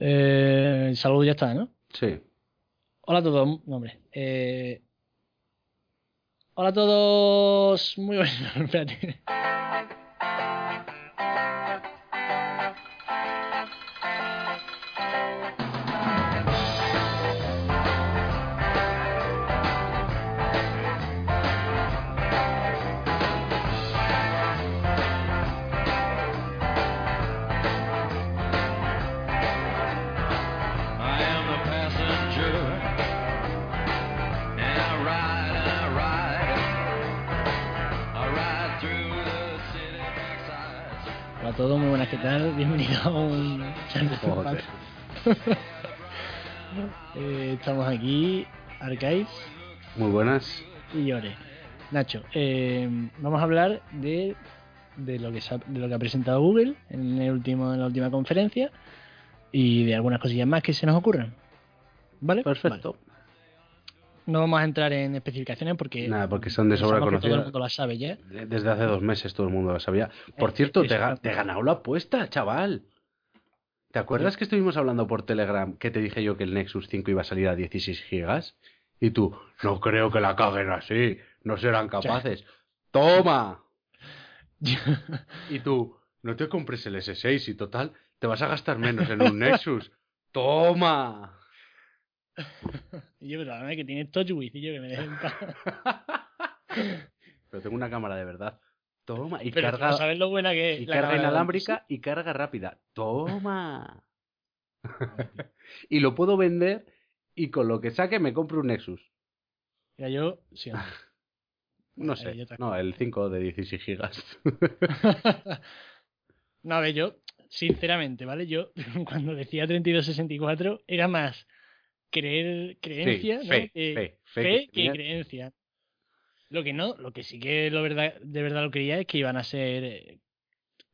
Eh, el saludo ya está, ¿no? Sí. Hola a todos. No, hombre. Eh, hola a todos. Muy buenas. Espérate. A todos, muy buenas, ¿qué tal? Bienvenidos a un eh, Estamos aquí, Arcais Muy buenas. y Llore. Nacho, eh, vamos a hablar de, de, lo que ha, de lo que ha presentado Google en, el último, en la última conferencia y de algunas cosillas más que se nos ocurran. ¿Vale? Perfecto. Vale. No vamos a entrar en especificaciones porque, Nada, porque son de sobra que Todo el conocidas. mundo la sabe ya. De- Desde hace dos meses todo el mundo lo sabía. Por Eh, cierto, eh, te, ga- te he ganado la apuesta, chaval. ¿Te acuerdas que estuvimos hablando por Telegram que te dije yo que el Nexus 5 iba a salir a 16 gigas? Y tú, no creo que la caguen así, no serán capaces. ¡Toma! Y tú, no te compres el S6 y total, te vas a gastar menos en un Nexus. ¡Toma! Y yo, pero a ver, que tiene touch with y yo que me dejen. Pero tengo una cámara de verdad. Toma. Y Pero carga, no sabes lo buena que es. y la carga inalámbrica y carga rápida. Toma. y lo puedo vender y con lo que saque me compro un Nexus. Mira, yo, sí, no. Eh, sé. No, el 5 de 16 gigas. no, a ver, yo, sinceramente, ¿vale? Yo, cuando decía 3264, era más creer, creencia, Sí, ¿no? fe, que, fe, fe fe que que creencia. Lo que no, lo que sí que lo verdad, de verdad lo creía es que iban a ser eh,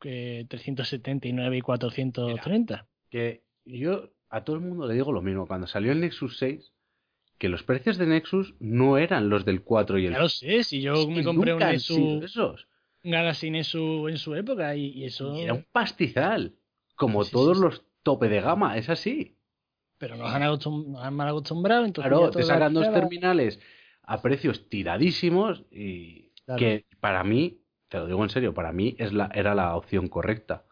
eh, 379 y 430. que yo a todo el mundo le digo lo mismo. Cuando salió el Nexus 6, que los precios de Nexus no eran los del 4 y el Ya lo sé, si yo me compré un Nexus, un Galaxy Nexus en su época y, y eso... Y era un pastizal. Como sí, todos sí. los tope de gama, es así. Pero nos han, acostum- nos han mal acostumbrado, entonces Claro, te sacan dos terminales a precios tiradísimos y Claro. que para mí, te lo digo en serio, para mí es la, era la opción correcta.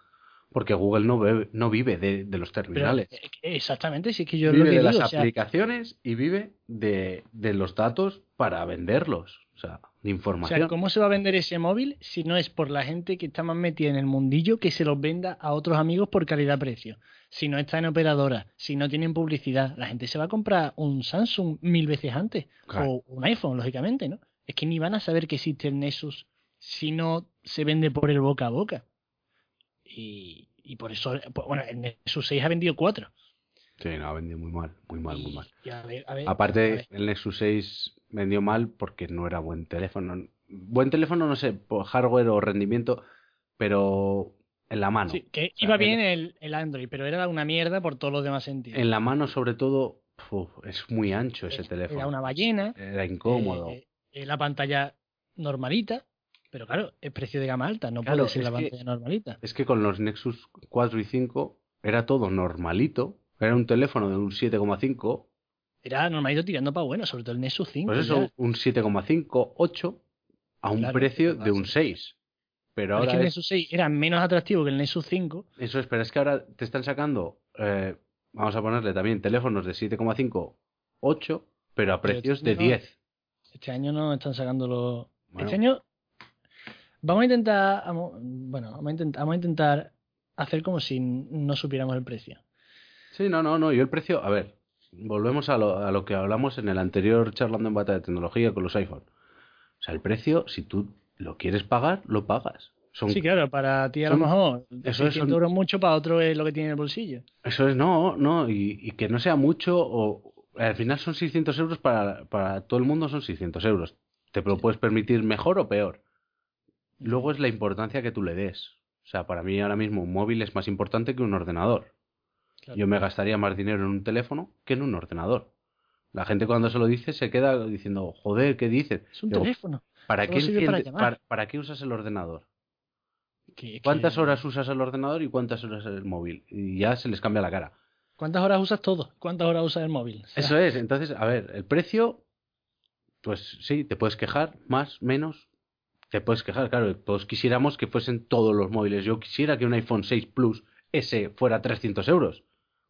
Porque Google no, bebe- no vive de, de los Pero, terminales. eh, exactamente, sí que yo vive lo que de digo, las o sea, aplicaciones y vive de, de los datos para venderlos. O sea, de o información. sea, ¿cómo se va a vender ese móvil si no es por la gente que está más metida en el mundillo que se los venda a otros amigos por calidad-precio? Si no está en operadora, si no tienen publicidad, la gente se va a comprar un Samsung mil veces antes Claro. o un iPhone, lógicamente, ¿no? Es que ni van a saber que existe el Nexus si no se vende por el boca a boca. Y, y por eso, bueno, el Nexus 6 ha vendido 4. Sí, no, ha vendido muy mal, muy mal, muy mal. Y a ver, a ver, Aparte, a ver. el Nexus 6 vendió mal porque no era buen teléfono. Buen teléfono, no sé, por hardware o rendimiento, pero en la mano. Sí, que O sea, iba en- bien el, el Android, pero era una mierda por todos los demás sentidos. En la mano, sobre todo, uf, es muy ancho ese teléfono. Era una ballena, Era incómodo. eh, eh, la pantalla normalita, pero claro, es precio de gama alta, no Claro, puede ser la que- pantalla normalita. Es que con los Nexus 4 y 5 era todo normalito. Era un teléfono de un 7,5. Era normalito tirando para bueno, sobre todo el Nexus 5. Pues eso, ya. un 7,5, 8, a un Claro, precio pero de un sé. 6. Pero Pero es ahora que el Nexus 6 era menos atractivo que el Nexus 5. Eso es, pero es que ahora te están sacando, eh, vamos a ponerle también teléfonos de 7,5, 8, pero a Pero precios de no. 10. Este año no están sacando los. Bueno. Este año vamos a intentar, bueno, vamos a intentar, vamos a intentar hacer como si no supiéramos el precio. Sí, no, no, no. Yo el precio, a ver, volvemos a lo, a lo que hablamos en el anterior charlando en bata de tecnología con los iPhone. O sea, el precio, si tú lo quieres pagar, lo pagas. Son, Sí, claro, para ti a lo son- mejor eso es 600 un- euros mucho, para otro es lo que tiene en el bolsillo. Eso es, no, no, y, y que no sea mucho, o al final son 600 euros para, para todo el mundo, son 600 euros. Te lo puedes permitir mejor o peor. Luego es la importancia que tú le des. O sea, para mí ahora mismo un móvil es más importante que un ordenador. Claro. Yo me gastaría más dinero en un teléfono que en un ordenador. La gente cuando se lo dice se queda diciendo, joder, ¿qué dices? Es un Digo, teléfono. ¿para qué, para qué usas el ordenador? ¿Cuántas horas usas el ordenador y cuántas horas el móvil? Y ya se les cambia la cara. ¿Cuántas horas usas todo? ¿Cuántas horas usas el móvil? O sea, Eso es, entonces, a ver, el precio, pues sí, te puedes quejar, más, menos, te puedes quejar, claro, todos quisiéramos que fuesen todos los móviles. Yo quisiera que un iPhone 6 Plus S fuera 300 euros,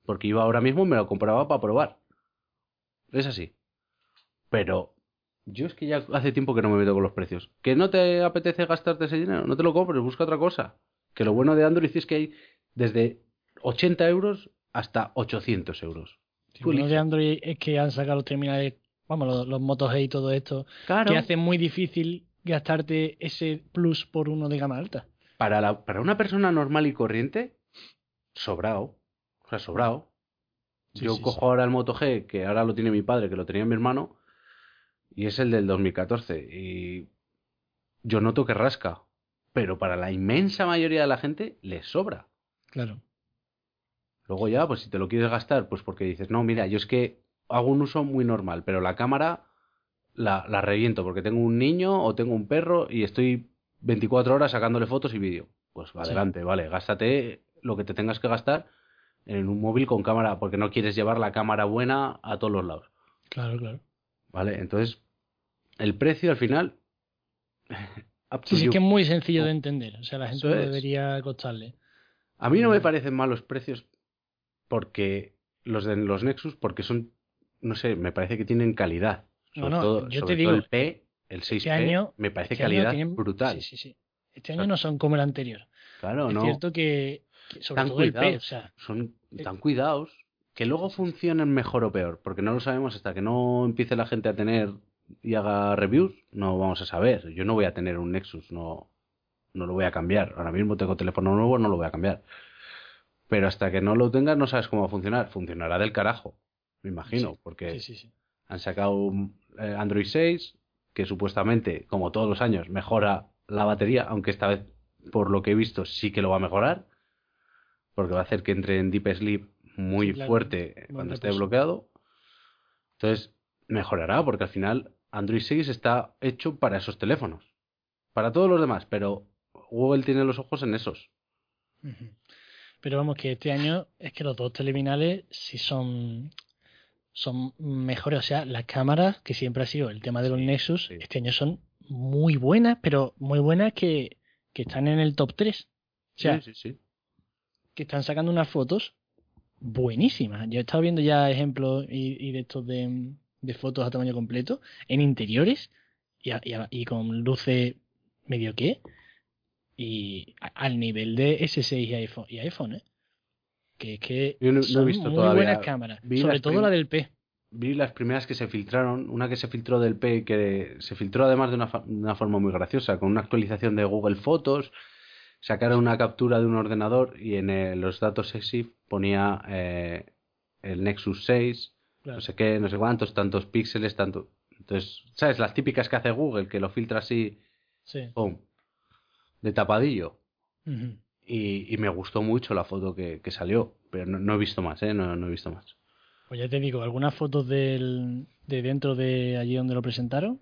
porque yo ahora mismo me lo compraba para probar. Es así. Pero yo es que ya hace tiempo que no me meto con los precios. ¿Que no te apetece gastarte ese dinero? No te lo compres, busca otra cosa. Que lo bueno de Android es que hay desde 80 euros hasta 800 euros. tú uno de. Android es que han sacado los terminales, vamos, los, los Moto G y todo esto, Claro. que hace muy difícil gastarte ese plus por uno de gama alta. para, la, para una persona normal y corriente, sobrado. Sea, sobrado. Sí, Yo sí, cojo sí. ahora el Moto G, que ahora lo tiene mi padre, que lo tenía mi hermano, y es el del 2014. Y yo noto que rasca. Pero para la inmensa mayoría de la gente le sobra. Claro. Luego ya, pues si te lo quieres gastar, pues porque dices, no, mira, yo es que hago un uso muy normal, pero la cámara la, la reviento porque tengo un niño o tengo un perro y estoy 24 horas sacándole fotos y vídeo. Pues adelante, vale, gástate lo que te tengas que gastar en un móvil con cámara, porque no quieres llevar la cámara buena a todos los lados. Claro, claro. ¿Vale? Entonces, el precio al final. Sí, sí, que es muy sencillo de entender. O sea, la gente no es. debería costarle. A mí no me parecen mal los precios porque los de los Nexus, porque son, no sé, me parece que tienen calidad. No, Sobre no, todo, yo sobre te todo digo, el P, el 6P, año- me parece Este calidad tienen- brutal. Sí, sí, sí. Este año no son como el anterior. Claro, es no. cierto que, que sobre Están todo el cuidados. o sea, Son tan cuidados que luego funcionen mejor o peor, porque no lo sabemos hasta que no empiece la gente a tener y haga reviews, no vamos a saber. Yo no voy a tener un Nexus, no, no lo voy a cambiar. Ahora mismo tengo teléfono nuevo, no lo voy a cambiar. Pero hasta que no lo tengas no sabes cómo va a funcionar. Funcionará del carajo, me imagino, Sí, porque sí, sí, sí. han sacado un, eh, Android 6 que supuestamente, como todos los años, mejora la batería, aunque esta vez, por lo que he visto, sí que lo va a mejorar, porque va a hacer que entre en Deep Sleep muy Sí, claro. fuerte cuando esté bloqueado. Entonces, mejorará, porque al final Android 6 está hecho para esos teléfonos, para todos los demás, pero Google tiene los ojos en esos. Pero vamos, que este año es que los dos terminales sí son, son mejores. O sea, las cámaras, que siempre ha sido el tema de los Sí, Nexus, sí. este año son muy buenas, pero muy buenas que, que están en el top 3. O sea, sí, sí, sí. Que están sacando unas fotos buenísimas. Yo he estado viendo ya ejemplos y, y de estos de, de fotos a tamaño completo en interiores y, a- y a- y con luces medio que y a- al nivel de S6 y iPhone, y iPhone ¿eh? que es que Yo no- no he son visto muy todavía. buenas cámaras, Vi sobre todo la del P. vi las primeras que se filtraron, una que se filtró del P, que se filtró además de una, fa- de una forma muy graciosa, con una actualización de Google Fotos, sacaron una captura de un ordenador y en los datos EXIF ponía eh, el Nexus 6, Claro. no sé qué, no sé cuántos, tantos píxeles, tanto... Entonces, ¿sabes? Las típicas que hace Google, que lo filtra así, Sí. ¡pum!, de tapadillo. Y, y me gustó mucho la foto que, que salió, pero no, no he visto más, ¿eh? No, no he visto más. Pues ya te digo, algunas fotos del, de dentro de allí donde lo presentaron,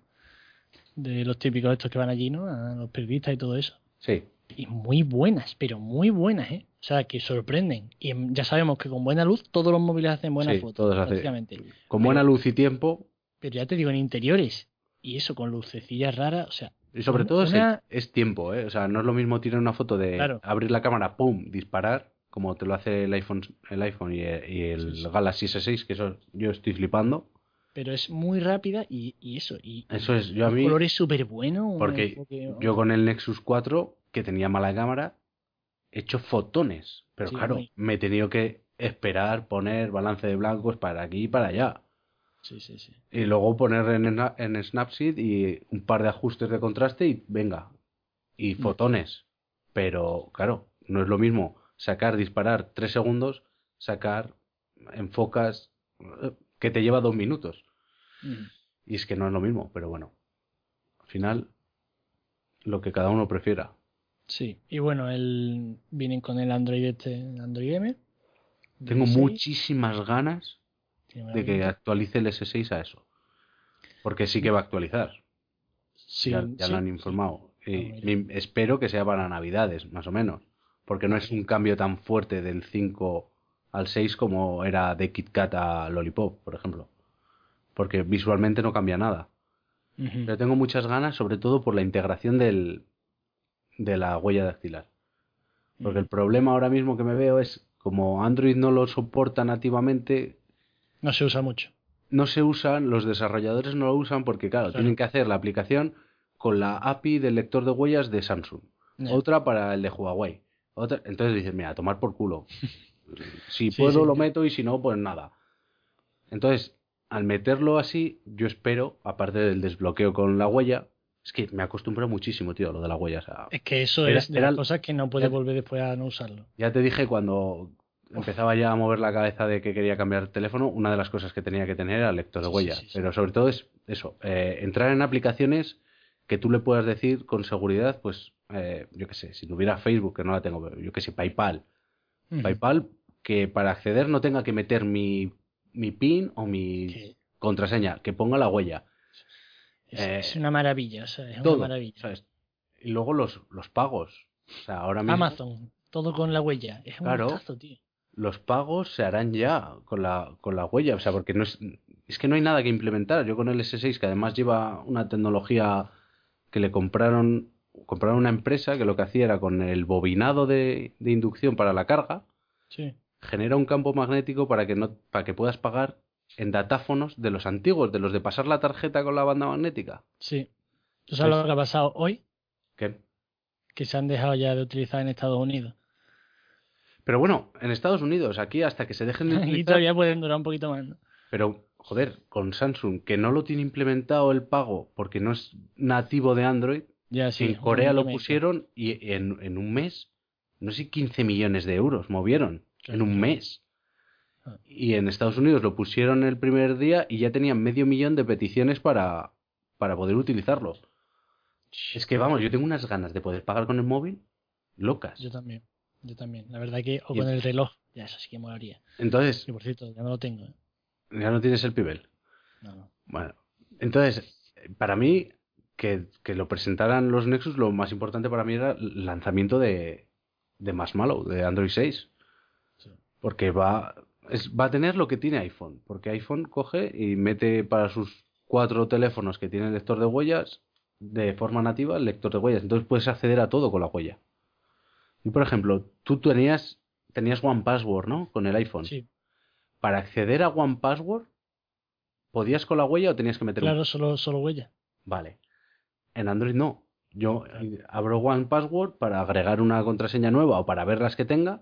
de los típicos estos que van allí, ¿no? A los periodistas y todo eso. Sí, y muy buenas, pero muy buenas, ¿eh? O sea, que sorprenden. Y ya sabemos que con buena luz todos los móviles hacen buenas Sí, fotos, prácticamente. con buena luz y tiempo, Pero ya te digo, en interiores, y eso con lucecillas raras, o sea, Y sobre todo es, una- el- es tiempo, ¿eh? O sea, no es lo mismo tirar una foto de Claro. abrir la cámara, pum, disparar, como te lo hace el iPhone, el iPhone y el, y el Sí, sí. Galaxy S6, que eso yo estoy flipando. pero es muy rápida y, y eso. Y, Eso es, yo a un mí, color es súper bueno. porque enfoque- yo con el Nexus 4, que tenía mala cámara, he hecho fotones. Pero Sí, claro, me he tenido que esperar, poner balance de blancos para aquí y para allá. Sí, sí, sí. Y luego poner en, en Snapseed y un par de ajustes de contraste y venga. Y Mm. fotones. Pero, claro, no es lo mismo sacar, disparar tres segundos, sacar, enfocas, eh, que te lleva dos minutos. Ujú. Y es que no es lo mismo, pero bueno. Al final, lo que cada uno prefiera. Sí, y bueno, el, vienen con el Android este, Android M. Tengo 16, muchísimas ganas de que actualice el S6 a eso. Porque sí que va a actualizar. Sí, ya ya sí, lo han informado. Y Ah, mira. mi- espero que sea para Navidades, más o menos. Porque no es un cambio tan fuerte del 5 al 6 como era de KitKat a Lollipop, por ejemplo. Porque visualmente no cambia nada. Pero tengo muchas ganas, sobre todo por la integración del, de la huella dactilar. Porque el problema ahora mismo que me veo es, como Android no lo soporta nativamente, No se usa mucho. no se usan, los desarrolladores no lo usan porque, claro, tienen que hacer la aplicación con la API del lector de huellas de Samsung. Otra para el de Huawei. Otra... Entonces dices, mira, a tomar por culo. Si Sí, puedo sí. lo meto y si no, pues nada. Entonces, al meterlo así, yo espero, aparte del desbloqueo con la huella, es que me acostumbro muchísimo, tío, a lo de la huella. O sea, Es que eso Era- es de era- las cosas que no puedes volver después a no usarlo. Ya te dije cuando empezaba ya a mover la cabeza de que quería cambiar de teléfono, una de las cosas que tenía que tener era el lector de Sí, sí, huella. sí, sí. Pero sobre todo es eso, eh, entrar en aplicaciones que tú le puedas decir con seguridad, pues, eh, yo qué sé, si tuviera Facebook, que no la tengo, yo qué sé, PayPal. PayPal, que para acceder no tenga que meter mi, mi PIN o mi contraseña, que ponga la huella. Es, Eh, es una maravilla, o sea, es Todo, una maravilla. ¿sabes? Y luego los, los pagos. O sea, ahora mismo... Amazon, todo con la huella. Es un Claro. gustazo, tío. los pagos se harán ya con la, con la huella, o sea, porque no es, es que no hay nada que implementar. Yo con el S6, que además lleva una tecnología que le compraron, compraron una empresa que lo que hacía era con el bobinado de, de inducción para la carga, Sí. genera un campo magnético para que no, para que puedas pagar en datáfonos de los antiguos, de los de pasar la tarjeta con la banda magnética. Sí. ¿Tú sabes Pues- lo que ha pasado hoy? ¿Qué? Que se han dejado ya de utilizar en Estados Unidos. Pero bueno, en Estados Unidos, aquí hasta que se dejen de y utilizar, todavía pueden durar un poquito más. ¿no? Pero, joder, con Samsung, que no lo tiene implementado el pago porque no es nativo de Android, Ya, sí. en Corea lo pusieron y en, en un mes, no sé, 15 millones de euros movieron Claro, en un mes. Y en Estados Unidos lo pusieron el primer día y ya tenían medio millón de peticiones para, para poder utilizarlo. Es que vamos, yo tengo unas ganas de poder pagar con el móvil locas. Yo también. Yo también. La verdad que, o con el reloj, ya eso sí que molaría. Entonces, Y por cierto, ya no lo tengo. ¿eh? ya no tienes el pibel. No, no. Bueno, entonces, para mí, que, que lo presentaran los Nexus, lo más importante para mí era el lanzamiento de, de Marshmallow, de Android 6. Sí. Porque va, es- va a tener lo que tiene iPhone. Porque iPhone coge y mete para sus cuatro teléfonos que tienen lector de huellas, de forma nativa, el lector de huellas. Entonces puedes acceder a todo con la huella. Y por ejemplo, tú tenías, tenías One Password, ¿no? Con el iPhone. Sí, Para acceder a One Password, ¿podías con la huella o tenías que meter un claro, solo, solo huella. Vale. En Android no. Yo abro One Password para agregar una contraseña nueva o para ver las que tenga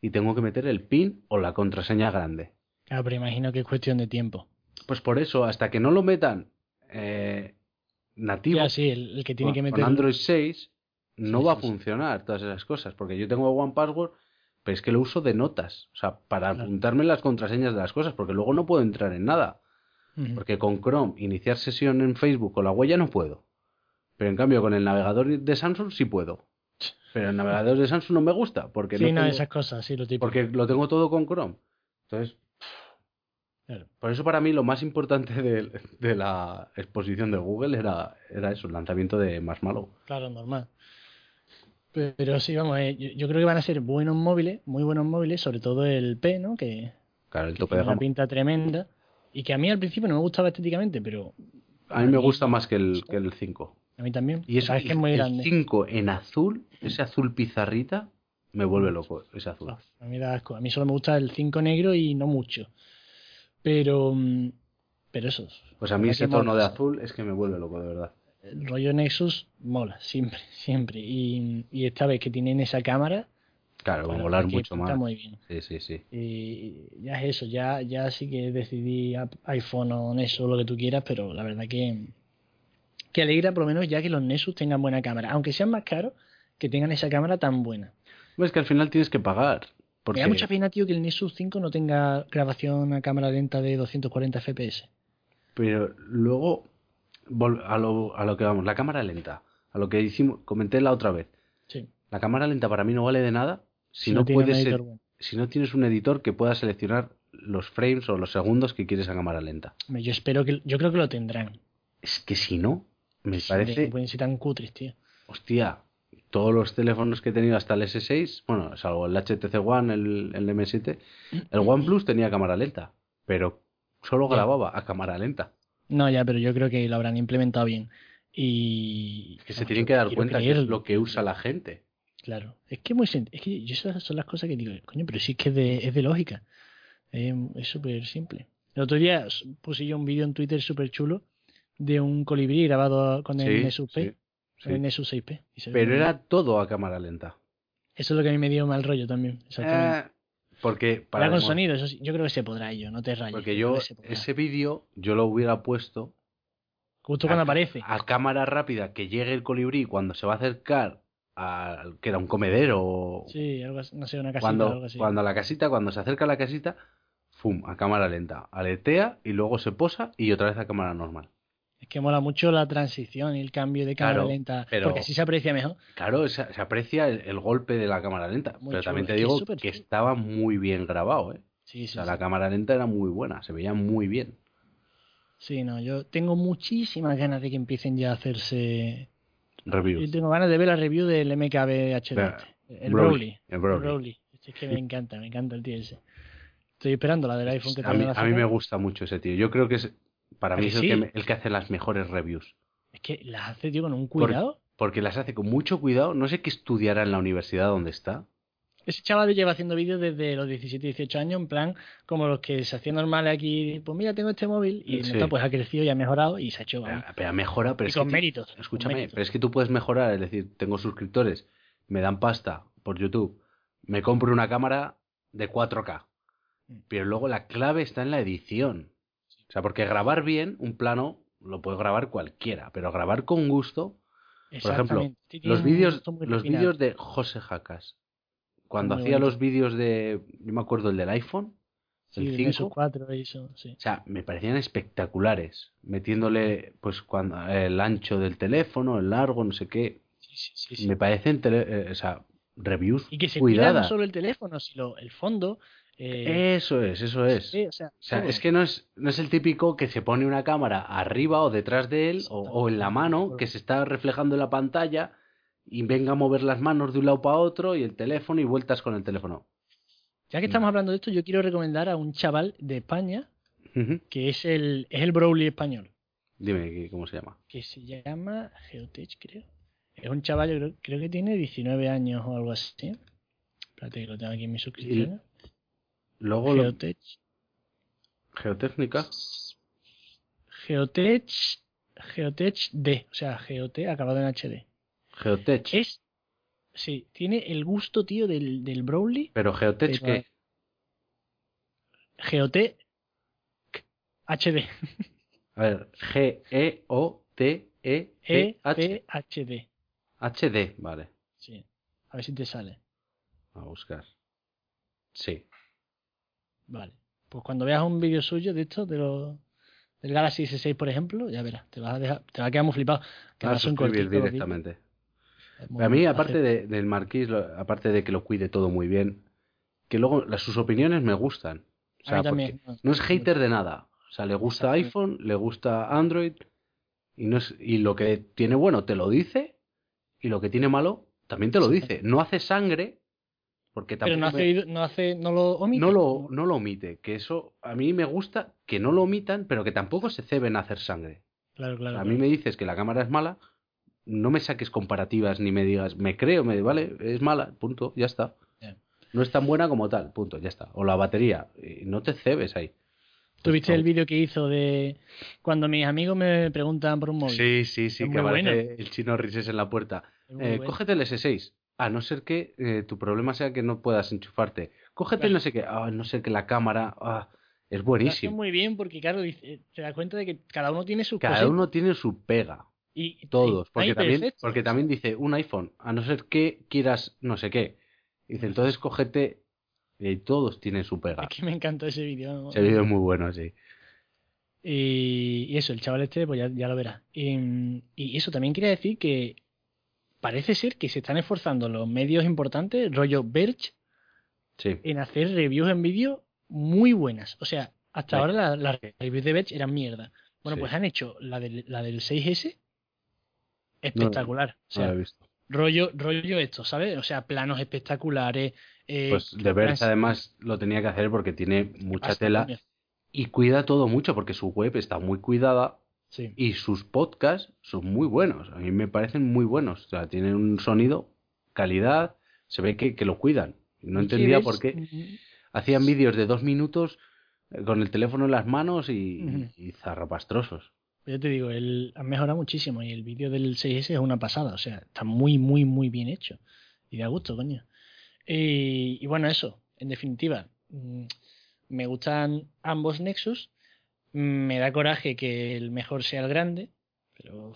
y tengo que meter el PIN o la contraseña grande. Claro, pero imagino que es cuestión de tiempo. Pues por eso, hasta que no lo metan eh, nativo Ya, sí, el, el que tiene con, que con meter. Android 6, no Sí, va a sí, funcionar todas esas cosas. Porque yo tengo One Password, pero es que lo uso de notas. O sea, para Claro. apuntarme las contraseñas de las cosas, porque luego no puedo entrar en nada. Porque con Chrome iniciar sesión en Facebook con la huella no puedo. Pero en cambio con el navegador de Samsung sí puedo. Pero el navegador de Samsung no me gusta porque sí, no no, tengo- esas cosas, sí, lo porque lo tengo todo con Chrome. Entonces, Claro. por eso para mí lo más importante de, de la exposición de Google era, era eso, el lanzamiento de Marshmallow. Claro, normal. Pe- Pero sí, vamos, eh, yo, yo creo que van a ser buenos móviles, muy buenos móviles, sobre todo el P, ¿no? Que, Claro, el que tope tiene de una gama. pinta tremenda. Y que a mí al principio no me gustaba estéticamente, pero A mí me gusta más que el, que el 5. A mí también. Y eso, es que es muy el grande. 5 en azul, ese azul pizarrita, me vuelve loco, ese azul. Ah, A mí da asco. A mí solo me gusta el 5 negro y no mucho. Pero, mm, pero eso. Pues a mí ese tono mola, de azul es que me vuelve loco, de verdad. El rollo Nexus mola, siempre, siempre. Y, y esta vez que tienen esa cámara, Claro, va a que mucho más. muy bien. Sí, sí, sí. Y ya es eso, ya, ya sí que decidí iPhone o Nexus, lo que tú quieras, pero la verdad que, que alegra por lo menos ya que los Nexus tengan buena cámara. Aunque sean más caros, que tengan esa cámara tan buena. Es que al final tienes que pagar. Me Porque, da mucha pena, tío, que el Nexus 5 no tenga grabación a cámara lenta de 240 FPS. Pero luego, a lo, a lo que vamos, la cámara lenta. A lo que hicimos, comenté la otra vez. Sí. La cámara lenta para mí no vale de nada si, no, puedes, editor se- bueno. si no tienes un editor que pueda seleccionar los frames o los segundos que quieres a cámara lenta. Yo espero que, yo creo que lo tendrán. Es que si no, me parece, pueden ser tan cutres, tío. hostia, todos los teléfonos que he tenido hasta el S6, bueno, salvo el HTC One, el, el M7, el OnePlus tenía cámara lenta, pero solo grababa a cámara lenta. No, ya, pero yo creo que lo habrán implementado bien. Y. Que se tienen que dar cuenta que es lo que usa la gente. Claro. Es que muy es que yo esas son las cosas que digo, coño, pero sí que es de, es de lógica. Eh, es súper simple. El otro día puse yo un vídeo en Twitter súper chulo de un colibrí grabado con el Sí, Nexus P, sí, sí. el Nexus 6P. y se ve Pero bien. era todo a cámara lenta. Eso es lo que a mí me dio mal rollo también. Exactamente. Eh, porque para Ahora con sonido, eso yo creo que se podrá yo, no te rayes. porque yo ese vídeo yo lo hubiera puesto Justo cuando a- aparece. a cámara rápida que llegue el colibrí cuando se va a acercar al que era un comedero o Sí, algo así, no sé, una casita cuando, algo así. cuando la casita, cuando se acerca a la casita, ¡fum! a cámara lenta, aletea y luego se posa y otra vez a cámara normal. Es que mola mucho la transición y el cambio de cámara Claro, lenta, pero- porque así se aprecia mejor. Claro, se, se aprecia el, el golpe de la cámara lenta, Muy pero chulo, también te es que es digo que estaba muy bien grabado, ¿eh? Sí, O sí, sea, sí. la cámara lenta era muy buena, se veía muy bien. Sí, no, yo tengo muchísimas ganas de que empiecen ya a hacerse. Reviews. Yo tengo ganas de ver la review del MKB HD. El Broly, el Broly. Este es que me encanta, me encanta el tío ese. Estoy esperando la del iPhone que a, también mí, a mí me gusta mucho ese tío. Yo creo que es, para ¿A mí es el, que, el que hace las mejores reviews. Es que las hace, tío, con un Por- cuidado. Porque las hace con mucho cuidado. No sé qué estudiará en la universidad donde está. Ese chaval lleva haciendo vídeos desde los 17, 18 años, en plan, como los que se hacían normales aquí. Pues mira, tengo este móvil. Y Sí. nota, pues ha crecido y ha mejorado y se ha hecho. Pero, y es con que méritos. Escúchame, méritos. pero es que tú puedes mejorar. Es decir, tengo suscriptores, me dan pasta por YouTube, me compro una cámara de 4K. Mm. Pero luego la clave está en la edición. O sea, porque grabar bien un plano lo puede grabar cualquiera, pero grabar con gusto Por ejemplo, Los vídeos, los vídeos de José Jacas. Cuando Muy hacía los vídeos de, yo me acuerdo el del iPhone, Sí, el el 5, Nexus 4 y eso, sí. o sea, me parecían espectaculares, metiéndole pues cuando el ancho del teléfono, el largo, no sé qué. Sí, sí, sí, sí. Me parecen tele- eh, o sea, reviews Y que se cuida no cuidadas. solo el teléfono, sino el fondo. Eh, Eso es, eso es. o sea, O sea, todo. es que no es, no es el típico que se pone una cámara arriba o detrás de él o, o en la mano que se está reflejando en la pantalla y venga a mover las manos de un lado para otro y el teléfono y vueltas con el teléfono. Ya que estamos hablando de esto, yo quiero recomendar a un chaval de España que es el, es el Broly español, Dime ¿qué- cómo se llama. que se llama Geotech, creo. Es un chaval, yo creo, creo que tiene 19 años o algo así. Espérate que lo tengo aquí en mis suscripciones. Luego lo- Geotech. geotécnica. Geotech. Geotech D, o sea, Geotech acabado en HD. Geotech. Es. Sí, tiene el gusto, tío, del, del Broly. Pero Geotech Pero- que Geotech HD. a ver, G E O T E E H T H D. H D, vale. Sí. A ver si te sale. A buscar. Sí. Vale. Pues cuando veas un vídeo suyo de esto, de los del Galaxy S6, por ejemplo, ya verás, te vas a dejar, te va a quedar muy flipado. Que A no son suscribir directamente. A mí, aparte de- del Marquís, aparte de que lo cuide todo muy bien, que luego las, sus opiniones me gustan. O A sea, también. no es hater de nada. O sea, le gusta iPhone, le gusta Android, y, no es, y lo que tiene bueno te lo dice, y lo que tiene malo también te lo dice. No hace sangre, porque Pero no hace, me- no hace, no lo omite. no lo, no lo omite. Que eso a mí me gusta que no lo omitan, pero que tampoco se ceben a hacer sangre. Claro, claro. A claro. mí me dices que la cámara es mala, no me saques comparativas ni me digas, me creo, me vale, es mala, punto, ya está. No es tan buena como tal, punto, ya está. O la batería, no te cebes ahí. ¿Tú viste Pues, el vídeo que hizo de cuando mis amigos me preguntan por un móvil? Sí, sí, sí, Es que aparece bueno. el chino Rises en la puerta. Eh, bueno. Cógete el S6. A no ser que eh, tu problema sea que no puedas enchufarte. Cógete Claro. no sé qué. Ah, no sé que la cámara. ah, es buenísimo. muy bien porque, claro, te das cuenta de que cada uno tiene sus Cada uno tiene su pega. Y, Todos. Porque también, perfecto. porque también dice un iPhone, a no ser que quieras no sé qué. Dice, entonces cógete. Y todos tienen su pega. Es que me encantó ese vídeo. Ese vídeo es muy bueno, sí. Y, y eso, el chaval este, pues ya, ya lo verá. Y, y eso también quería decir que parece ser que se están esforzando los medios importantes, rollo Verge, Sí. en hacer reviews en vídeo muy buenas. O sea, hasta Sí. ahora la- las reviews de Verge eran mierda. Bueno, Sí. pues han hecho la del, la del 6S espectacular. o No sea, lo he visto. rollo, rollo esto, ¿sabes? O sea, planos espectaculares. eh, Pues de Verge además lo tenía que hacer porque tiene mucha tela y cuida todo mucho porque su web está muy cuidada Sí. y sus podcasts son muy buenos. A mí me parecen muy buenos. O sea, tienen un sonido, calidad, se ve que, que lo cuidan. No ¿Y qué entendía por qué hacían vídeos de dos minutos eh, con el teléfono en las manos y, zarrapastrosos. Yo te digo, él ha mejorado muchísimo y el vídeo del 6S es una pasada, o sea, está muy, muy, muy bien hecho. Y da gusto, coño. Y, y bueno, eso, en definitiva, mm, me gustan ambos Nexus. Me da coraje que el mejor sea el grande, pero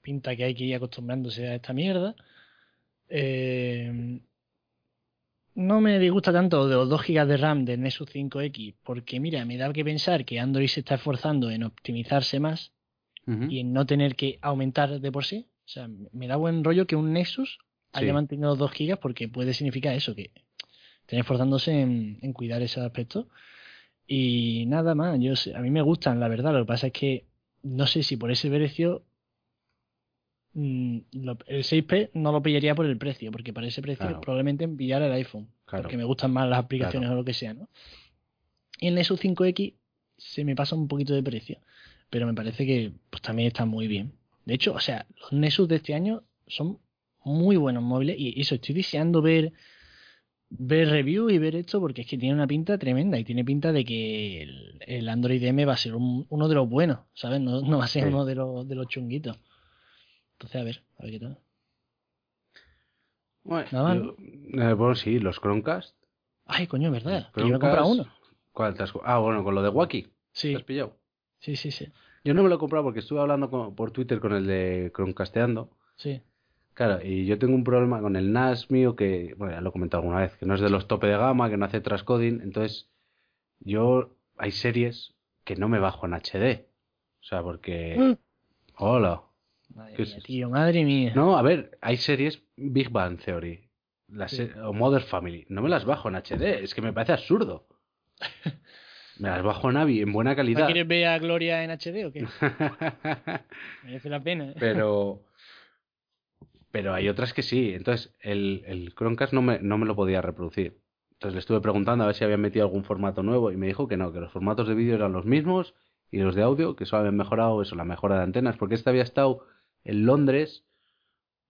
pinta que hay que ir acostumbrándose a esta mierda. Eh, no me disgusta tanto de los 2 GB de RAM del Nexus 5X, porque mira, me da que pensar que Android se está esforzando en optimizarse más y en no tener que aumentar de por sí. O sea, me da buen rollo que un Nexus haya Sí. mantenido los 2 GB porque puede significar eso, que estén esforzándose en, en cuidar ese aspecto. Y nada más, yo sé- a mí me gustan, la verdad. Lo que pasa es que no sé si por ese precio mm, lo- el 6P no lo pillaría por el precio, porque para ese precio Claro. probablemente pillar el iPhone, Claro. porque me gustan más las aplicaciones o lo que sea, ¿no? Y el Nexus 5X se me pasa un poquito de precio, pero me parece que pues también está muy bien. De hecho, o sea, los Nexus de este año son muy buenos móviles y eso, estoy deseando ver ver review y ver esto porque es que tiene una pinta tremenda y tiene pinta de que el, el Android M va a ser un- uno de los buenos, ¿sabes? No, no va a ser Sí. uno de los, de los chunguitos. Entonces, a ver, a ver qué tal. Bueno, Nada, yo- eh, bueno, sí, los Chromecast. Ay, coño, ¿verdad? Que yo me he comprado uno. ¿Cuál te has Ah, bueno, con lo de Wacky. ¿Te Sí, has pillado? sí, sí, sí. Yo no me lo he comprado porque estuve hablando con- por Twitter con el de Chromecasteando. sí. Claro, y yo tengo un problema con el NAS mío que, bueno, ya lo he comentado alguna vez, que no es de los tope de gama, que no hace transcoding. Entonces, yo hay series que no me bajo en HD. O sea, porque... Mm. Hola. Madre ¿Qué mía, es tío, madre mía. No, a ver, hay series Big Bang Theory la Sí. se- o Mother Family. No me las bajo en HD, es que me parece absurdo. Me las bajo en AVI, en buena ¿No calidad. quieres ver a Gloria en HD o qué? Merece la pena. ¿eh? pero pero hay otras que sí. Entonces, el, el Chromecast no me, no me lo podía reproducir. Entonces le estuve preguntando a ver si habían metido algún formato nuevo y me dijo que no, que los formatos de vídeo eran los mismos y los de audio, que solo habían mejorado eso, la mejora de antenas, porque este había estado en Londres,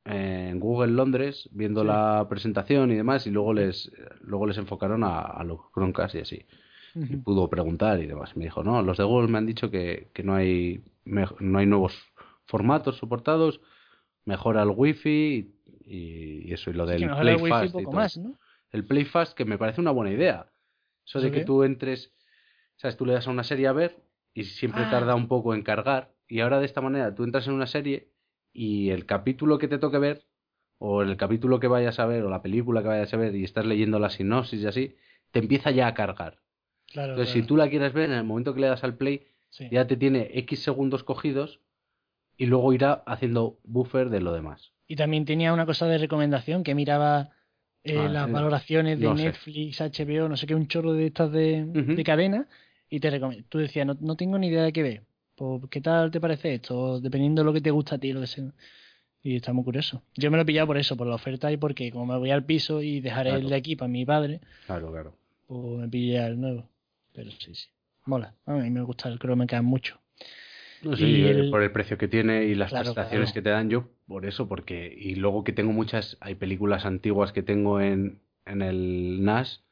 en Google Londres, viendo Sí. la presentación y demás, y luego les, luego les enfocaron a, a los Chromecast y así. Y pudo preguntar y demás. Me dijo, no, los de Google me han dicho que, que no, hay, no hay nuevos formatos soportados, mejora el wifi y, y eso, y lo del que Play el wifi Fast y poco más, ¿no? El Play Fast, que me parece una buena idea. Eso de ¿Eso que tú entres, sabes, tú le das a una serie a ver y siempre Ah. tarda un poco en cargar. Y ahora de esta manera tú entras en una serie y el capítulo que te toque ver, o el capítulo que vayas a ver, o la película que vayas a ver y estás leyendo la sinopsis y así, te empieza ya a cargar. Claro. Entonces, claro. si tú la quieres ver, en el momento que le das al play, Sí. ya te tiene X segundos cogidos y luego irá haciendo buffer de lo demás. Y también tenía una cosa de recomendación que miraba eh, Ah, las valoraciones de no sé. Netflix, HBO, no sé qué, un chorro de estas de, de cadena y te Tú decías, no, no tengo ni idea de qué ver. Pues, ¿Qué tal te parece esto? Dependiendo de lo que te gusta a ti, lo que sea. Y está muy curioso. Yo me lo he pillado por eso, por la oferta y porque como me voy al piso y dejaré Claro. el de aquí para mi padre, Claro, claro. pues me pillé el nuevo. Pero sí, sí. Mola. A mí me gusta el Chromecast mucho. No Y el- por el precio que tiene y las Claro, prestaciones claro. que te dan yo, por eso, porque y luego que tengo muchas, hay películas antiguas que tengo en, en el NAS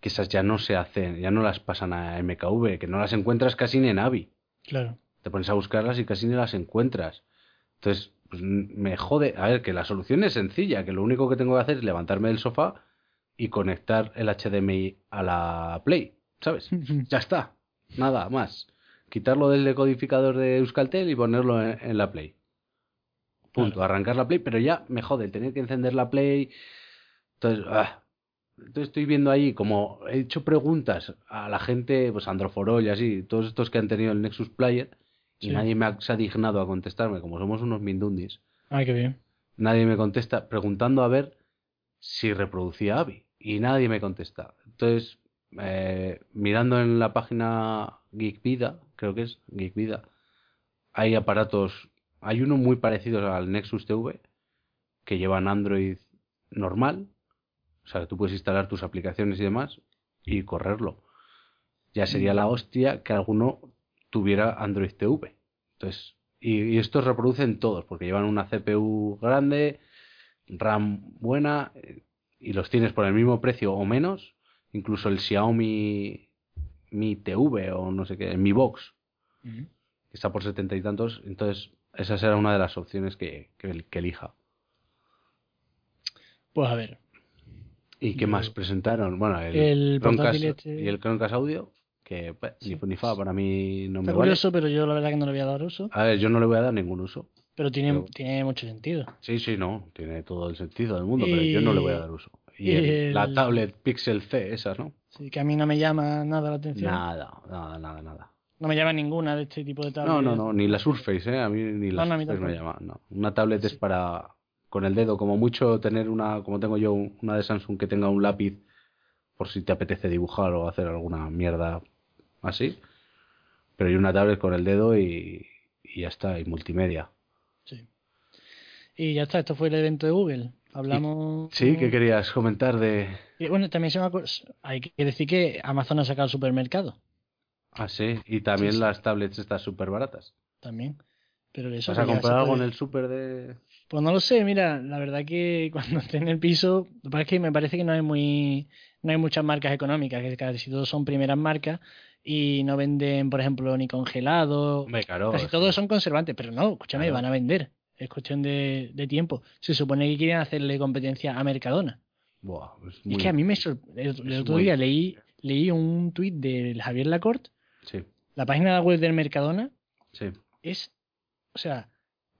que esas ya no se hacen, ya no las pasan a MKV, que no las encuentras casi ni en AVI. Claro. Te pones a buscarlas y casi ni las encuentras. Entonces, pues, me jode. A ver, que la solución es sencilla, que lo único que tengo que hacer es levantarme del sofá y conectar el HDMI a la Play, ¿sabes? Ya está, nada más. Quitarlo del decodificador de Euskaltel y ponerlo en, en la Play. Punto. Claro. Arrancar la Play, pero ya me jode tener que encender la Play. Entonces, ah. Entonces estoy viendo ahí como he hecho preguntas a la gente, pues Androforol y así, todos estos que han tenido el Nexus Player, y Sí. nadie me ha, se ha dignado a contestarme, como somos unos mindundis. Ay, qué bien. Nadie me contesta preguntando a ver si reproducía AVI. Y nadie me contesta. Entonces, eh, mirando en la página Geekvida, creo que es Geekvida, hay aparatos, hay uno muy parecido al Nexus TV, que llevan Android normal. O sea, tú puedes instalar tus aplicaciones y demás y correrlo. Ya sería la hostia que alguno tuviera Android TV. Entonces, y, y estos reproducen todos, porque llevan una CPU grande, RAM buena, eh, y los tienes por el mismo precio o menos. Incluso el Xiaomi Mi TV o no sé qué, Mi Box, que está por setenta y tantos. Entonces, esa será una de las opciones que, que- que elija. Pues a ver. ¿Y qué Yo- más presentaron? Bueno, el, El Chromecast y el Chromecast Audio, que pues, Sí. ni fa, para mí no me Está vale. curioso, pero yo la verdad que no le voy a dar uso. A ver, yo no le voy a dar ningún uso. Pero tiene, Pero- tiene mucho sentido. Sí, sí, no, tiene todo el sentido del mundo, pero yo no le voy a dar uso. Y, y el- la tablet Pixel C, esa, ¿no? Sí, que a mí no me llama nada la atención. Nada, nada, nada, nada. No me llama ninguna de este tipo de tablets. No, no, no, ni la Surface, ¿eh? A mí ni la No, no, Surface me llama. No. Una tablet es para, con el dedo, como mucho tener una, como tengo yo, una de Samsung que tenga un lápiz por si te apetece dibujar o hacer alguna mierda así. Pero yo una tablet con el dedo y, y ya está, y multimedia. Sí. Y ya está, esto fue el evento de Google. Hablamos. Sí, ¿qué querías comentar de...? Y bueno, también se me hay que decir que Amazon ha sacado el supermercado Ah, sí, y también Sí, sí. las tablets estas súper baratas. también. Pero eso ¿Vas a comprar algo en el súper de...? Pues no lo sé, mira, la verdad que cuando esté en el piso, lo que pasa es que me parece que no hay muy, no hay muchas marcas económicas, que casi todos son primeras marcas y no venden, por ejemplo, ni congelado, Hombre, claro. casi todos son conservantes, pero no, escúchame, Claro. van a vender, es cuestión de, de tiempo. Se supone que quieren hacerle competencia a Mercadona. Buah, es Y muy- es que a mí me sorprendió, el, otro muy- día leí, leí un tuit del Javier Lacorte, Sí, la página web del Mercadona sí. es, o sea,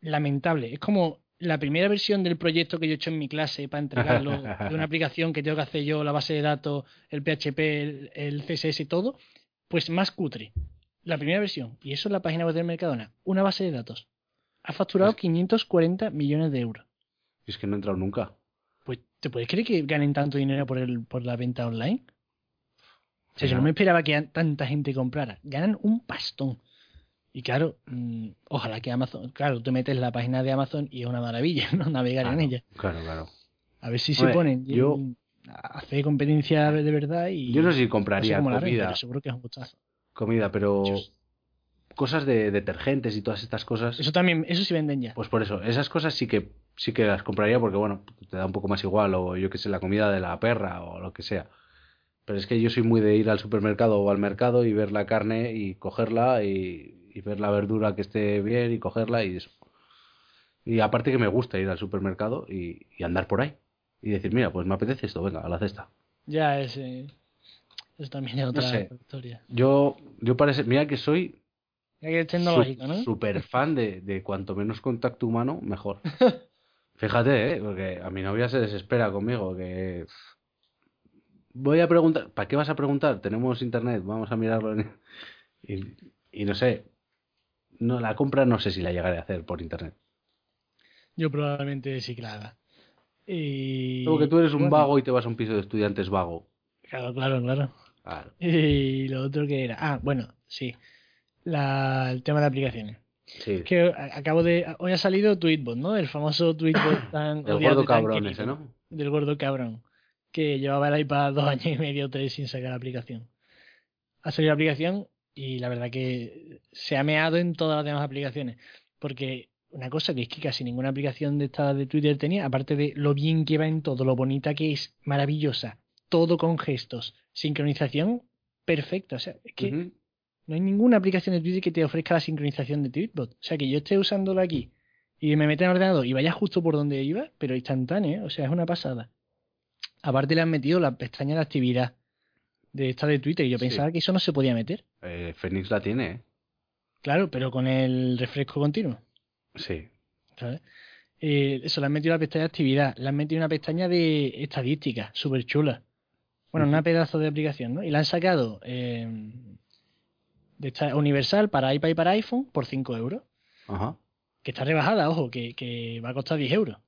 lamentable. Es como la primera versión del proyecto que yo he hecho en mi clase para entregarlo, de una aplicación que tengo que hacer yo, la base de datos, el PHP, el, el CSS y todo, pues más cutre. La primera versión. Y eso es la página web del Mercadona. Una base de datos. Ha facturado Pues- 540 millones de euros. Y es que no he entrado nunca. Pues, ¿te puedes creer que ganen tanto dinero por, el, por la venta online? O sea, yo no me esperaba que an- tanta gente comprara. Ganan un pastón. Y claro, mm, ojalá que Amazon, claro, tú metes la página de Amazon y es una maravilla, ¿no? Navegar en ella. Claro, claro. A ver si se ponen yo- a hacer competencia de verdad y Yo no sé si no sé compraría la harán, comida, pero seguro que es un gustazo. comida, pero. Cosas de detergentes y todas estas cosas, Eso también, eso sí venden ya. pues por eso, esas cosas sí que sí que las compraría porque bueno, te da un poco más igual o yo que sé, la comida de la perra o lo que sea. Pero es que yo soy muy de ir al supermercado o al mercado y ver la carne y cogerla y, y ver la verdura que esté bien y cogerla y eso. Y aparte que me gusta ir al supermercado y, y andar por ahí y decir, mira, pues me apetece esto, venga, a la cesta. Ya, ese, eso también es otra sé. historia. Yo, yo parece, mira que soy que ser tecnológico, ¿no? Súper fan de, de cuanto menos contacto humano, mejor. Fíjate, ¿eh? porque a mi novia se desespera conmigo, que voy a preguntar, ¿para qué vas a preguntar? Tenemos internet, vamos a mirarlo. en- Y, y no sé, no la compra no sé si la llegaré a hacer por internet. Yo probablemente sí que la haga. Y... Como que tú eres un bueno, vago y te vas a un piso de estudiantes vago. Claro, claro, claro. Claro. Y lo otro que era. Ah, bueno, sí. La, el tema de aplicaciones. Sí. Que acabo de. Hoy ha salido Tweetbot, ¿no? El famoso Tweetbot tan. El odiado gordo tan cabrón ese, ¿no? Del gordo cabrón. Que llevaba el iPad dos años y medio, tres sin sacar la aplicación. Ha salido la aplicación y la verdad que se ha meado en todas las demás aplicaciones. Porque una cosa que es que casi ninguna aplicación de esta de Twitter tenía, aparte de lo bien que va en todo, lo bonita que es, maravillosa, todo con gestos, sincronización perfecta. O sea, es que. No hay ninguna aplicación de Twitter que te ofrezca la sincronización de Tweetbot. O sea, que yo esté usándolo aquí y me meta en el ordenador y vaya justo por donde iba, pero instantáneo, ¿eh? o sea, es una pasada. Aparte le han metido la pestaña de actividad de esta de Twitter y yo Sí. pensaba que eso no se podía meter. Eh, la tiene, ¿eh? Claro, pero con el refresco continuo. Sí. ¿sabes? eh, eso, le han metido la pestaña de actividad, le han metido una pestaña de estadística, súper chula. Bueno, una pedazo de aplicación, ¿no? Y la han sacado eh, de esta universal para iPad y para iPhone por 5 euros. Ajá. Que está rebajada, ojo, que, que va a costar 10 euros.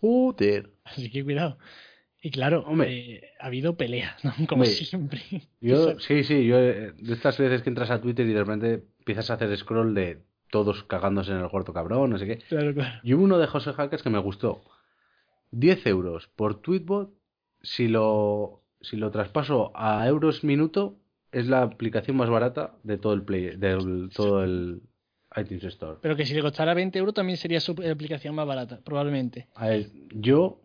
Joder. Así que cuidado. Y claro, Hombre. eh, ha habido peleas, ¿no? Como Hombre, siempre. Yo, sí, sí, yo eh, de estas veces que entras a Twitter y de repente empiezas a hacer scroll de todos cagándose en el cuarto cabrón, no sé qué. Claro, claro. Y hubo uno de José Hackers que me gustó. 10 euros por Tweetbot, si lo, si lo traspaso a euros minuto, es la aplicación más barata de todo el play, del todo el iTunes Store. Pero que si le costara 20 euros también sería su aplicación más barata, probablemente. A ver, yo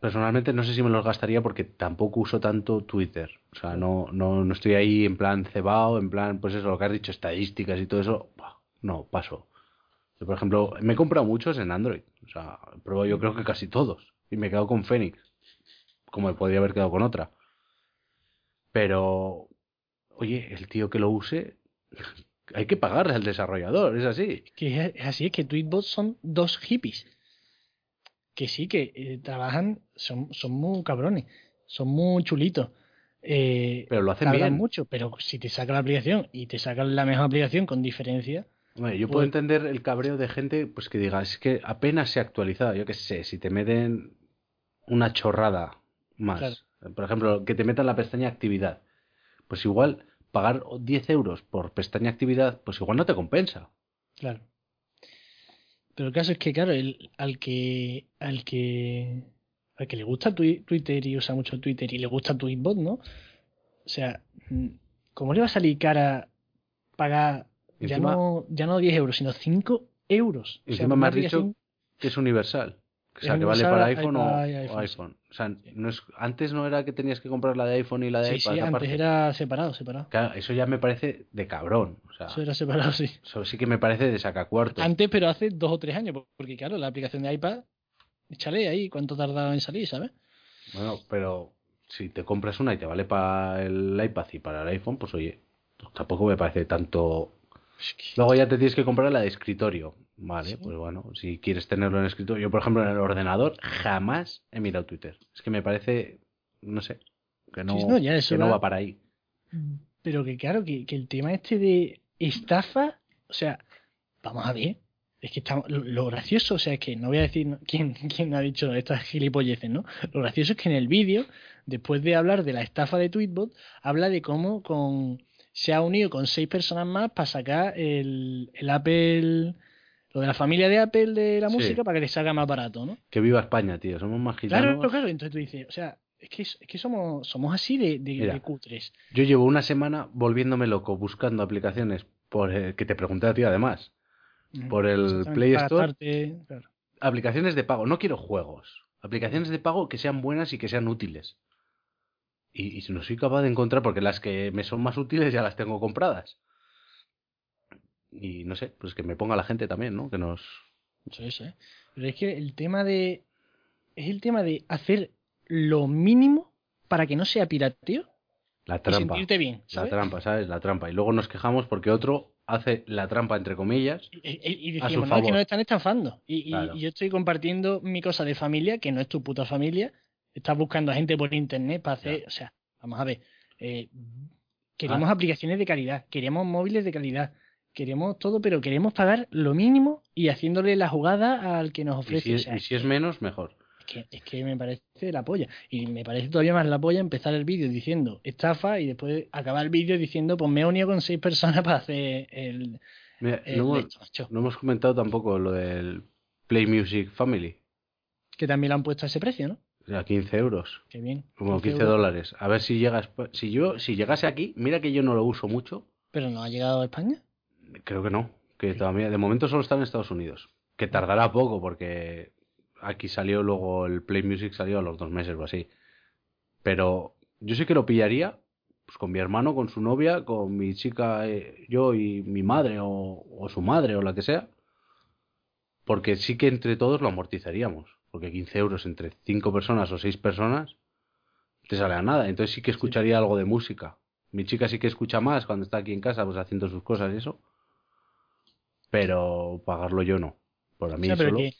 personalmente no sé si me los gastaría porque tampoco uso tanto Twitter. O sea, no, no, no estoy ahí en plan cebado, en plan, pues eso, lo que has dicho, estadísticas y todo eso. No, paso. Yo, por ejemplo, me he comprado muchos en Android. O sea, probado yo creo que casi todos. Y me he quedado con Phoenix. Como me podría haber quedado con otra. Pero, oye, el tío que lo use, hay que pagarle al desarrollador, es así. Que es, así, es que Tweetbot son dos hippies. Que sí, que eh, trabajan, son, son muy cabrones, son muy chulitos. Eh, Pero lo hacen bien. mucho, pero si te sacan la aplicación y te sacan la mejor aplicación con diferencia, Hombre, yo Pues- puedo entender el cabreo de gente pues que diga, es que apenas se ha actualizado. Yo qué sé, si te meten una chorrada más. Claro. Por ejemplo, que te metan la pestaña actividad. Pues igual pagar 10 euros por pestaña actividad, pues igual no te compensa. claro. Pero el caso es que, claro, el, al que al que al que le gusta Twi- Twitter y usa mucho Twitter y le gusta Tweetbot, ¿no? O sea, mm, ¿cómo le va a salir cara pagar ya Encima- no ya no 10 euros, sino 5 euros? O sea, Encima me has dicho que es universal. O sea, que vale para iPhone o, iPad y o iPhone. O sea, no es, antes no era que tenías que comprar la de iPhone y la de Sí, iPad sí, antes era separado, separado. Claro, eso ya me parece de cabrón. O sea, Eso era separado, sí. eso sí que me parece de sacacuarto. Antes, pero hace dos o tres años, porque claro, la aplicación de iPad, échale ahí cuánto tardaba en salir, ¿sabes? Bueno, pero si te compras una y te vale para el iPad y para el iPhone, pues oye, tampoco me parece tanto. Luego ya te tienes que comprar la de escritorio. Vale, Sí. pues bueno, si quieres tenerlo en escritorio. Yo, por ejemplo, en el ordenador jamás he mirado Twitter. Es que me parece, no sé, que no, Sí, no, ya eso que no va- va para ahí. Pero que claro, que, que el tema este de estafa, o sea, vamos a ver, es que estamos, lo, lo gracioso, o sea, es que no voy a decir quién, quién ha dicho estas gilipolleces, ¿no? Lo gracioso es que en el vídeo, después de hablar de la estafa de Tweetbot, habla de cómo con, se ha unido con seis personas más para sacar el, el Apple, lo de la familia de Apple de la Sí. música para que les salga más barato, ¿no? Que viva España, tío. Somos más gitanos. Claro, claro, claro. Entonces tú dices, o sea, es que, es que somos, somos así de, de, Mira. de cutres. Yo llevo una semana volviéndome loco buscando aplicaciones por eh, que te pregunté a ti además. Por el Exactamente, Play Store. claro. aplicaciones de pago. No quiero juegos. Aplicaciones de pago que sean buenas y que sean útiles. Y, y no soy capaz de encontrar porque las que me son más útiles ya las tengo compradas. Y no sé, pues que me ponga la gente también, ¿no? Que nos... Eso es, ¿eh? Pero es que el tema de. Es el tema de hacer lo mínimo para que no sea pirateo La y trampa. sentirte bien, La trampa, ¿sabes? La trampa. Y luego nos quejamos porque otro hace la trampa, entre comillas. Y, y- y A su decimos, no, es que nos están estafando. Y, y- Claro. y yo estoy compartiendo mi cosa de familia, que no es tu puta familia. Estás buscando a gente por internet para hacer. Ya. O sea, vamos a ver. eh, queremos aplicaciones de calidad, queremos móviles de calidad, queremos todo, pero queremos pagar lo mínimo y haciéndole la jugada al que nos Y ofrece. o sea, y si es menos, mejor. Es que, es que me parece la polla. Y me parece todavía más la polla empezar el vídeo diciendo estafa y después acabar el vídeo diciendo pues me he unido con seis personas para hacer el, Mira, el no, hemos, no hemos comentado tampoco lo del Play Music Family. Que también le han puesto a ese precio, ¿no? Sea, 15 euros. Qué bien. Como 15 euros. dólares. A ver si llegas. Si yo, si llegase aquí, mira que yo no lo uso mucho. Pero no ha llegado a España. Creo que no. Que todavía, de momento solo está en Estados Unidos. Que tardará poco porque aquí salió luego el Play Music salió a los dos meses o así. Pero yo sí que lo pillaría pues con mi hermano, con su novia, con mi chica, eh, yo y mi madre o, o su madre o la que sea. Porque sí que entre todos lo amortizaríamos. Porque 15 euros entre 5 personas o 6 personas te sale a nada. Entonces sí que escucharía algo de música. Mi chica sí que escucha más cuando está aquí en casa, pues haciendo sus cosas y eso. Pero pagarlo yo no. Por a O mí sea, pero solo. que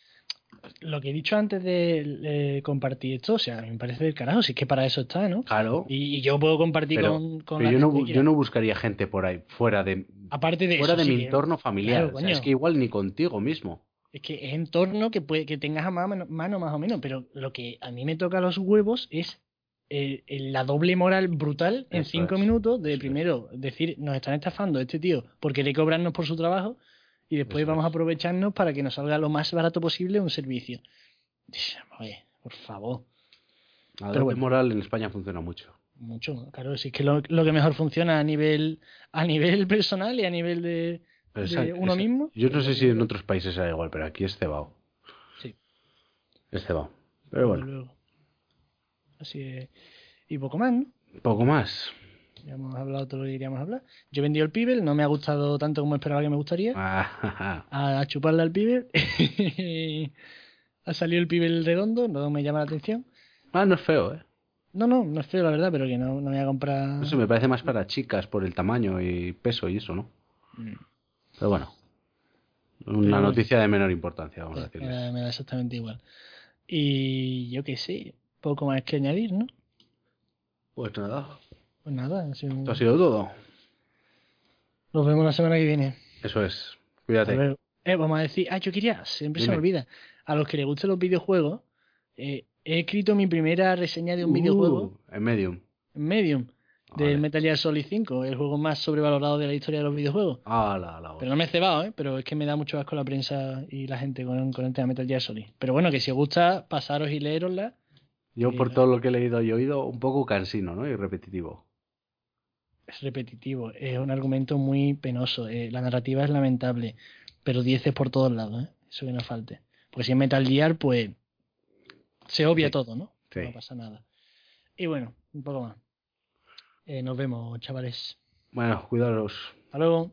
lo que he dicho antes de eh, compartir esto, o sea, me parece del carajo, si es que para eso está, ¿no? Claro. Y, y yo puedo compartir pero con, con pero la yo, no, gente bu- que yo no buscaría gente por ahí, fuera de, Aparte de fuera eso, de sí mi entorno familiar. Claro, O sea, es que igual ni contigo mismo. Es que es entorno que puede que tengas a mano, mano más o menos, pero lo que a mí me toca los huevos es eh, la doble moral brutal en Eso cinco es. minutos de primero decir nos están estafando este tío por querer cobrarnos por su trabajo y después vamos a aprovecharnos para que nos salga lo más barato posible un servicio. Oye, por favor, La Pero bueno. moral en España funciona mucho. mucho. Claro, si es que lo, lo que mejor funciona a nivel a nivel personal y a nivel de, uno esa- mismo. Yo no sé si en otros países era igual, pero aquí es cebado. Sí. Es cebado. Pero bueno, luego. Así es. Y poco más, ¿no? poco más. Ya hemos hablado todo lo que queríamos hablar. Yo he vendido el Pibel, no me ha gustado tanto como esperaba que me gustaría. Ah, A, chuparle al Pibel. ha salido el Pibel redondo, no me llama la atención. Ah, no es feo, ¿eh? No, no, no es feo la verdad, pero que no, no me voy a comprar. No sé, me parece más para chicas por el tamaño y peso y eso, ¿no? Mm. Pero bueno. Una noticia de menor importancia, vamos a me, decirles. da, me da exactamente igual. Y yo qué sé, poco más que añadir, ¿no? Pues nada, Pues nada, ha sido esto ha sido todo. nos vemos la semana que viene. Eso es. Cuídate. Eh, vamos a decir, ah, yo quería, siempre se me olvida, a los que les gusten los videojuegos, eh, he escrito mi primera reseña de un videojuego Uh, en Medium. en Medium del Vale. Metal Gear Solid 5, el juego más sobrevalorado de la historia de los videojuegos. Ah, la, la, Pero no me he cebado, ¿eh? Pero es que me da mucho asco la prensa y la gente con, con el tema Metal Gear Solid. Pero bueno, que si os gusta, pasaros y leerosla. Yo por todo lo que he leído y oído, un poco cansino, ¿no? Y repetitivo. Es repetitivo, es un argumento muy penoso. eh, la narrativa es lamentable, pero dieces por todos lados, ¿eh? Eso que no falte. Porque si es Metal Gear, pues se obvia Sí. todo, ¿no? Sí. No pasa nada. Y bueno, un poco más. Eh, nos vemos, chavales. Bueno, cuidaros. Hasta luego.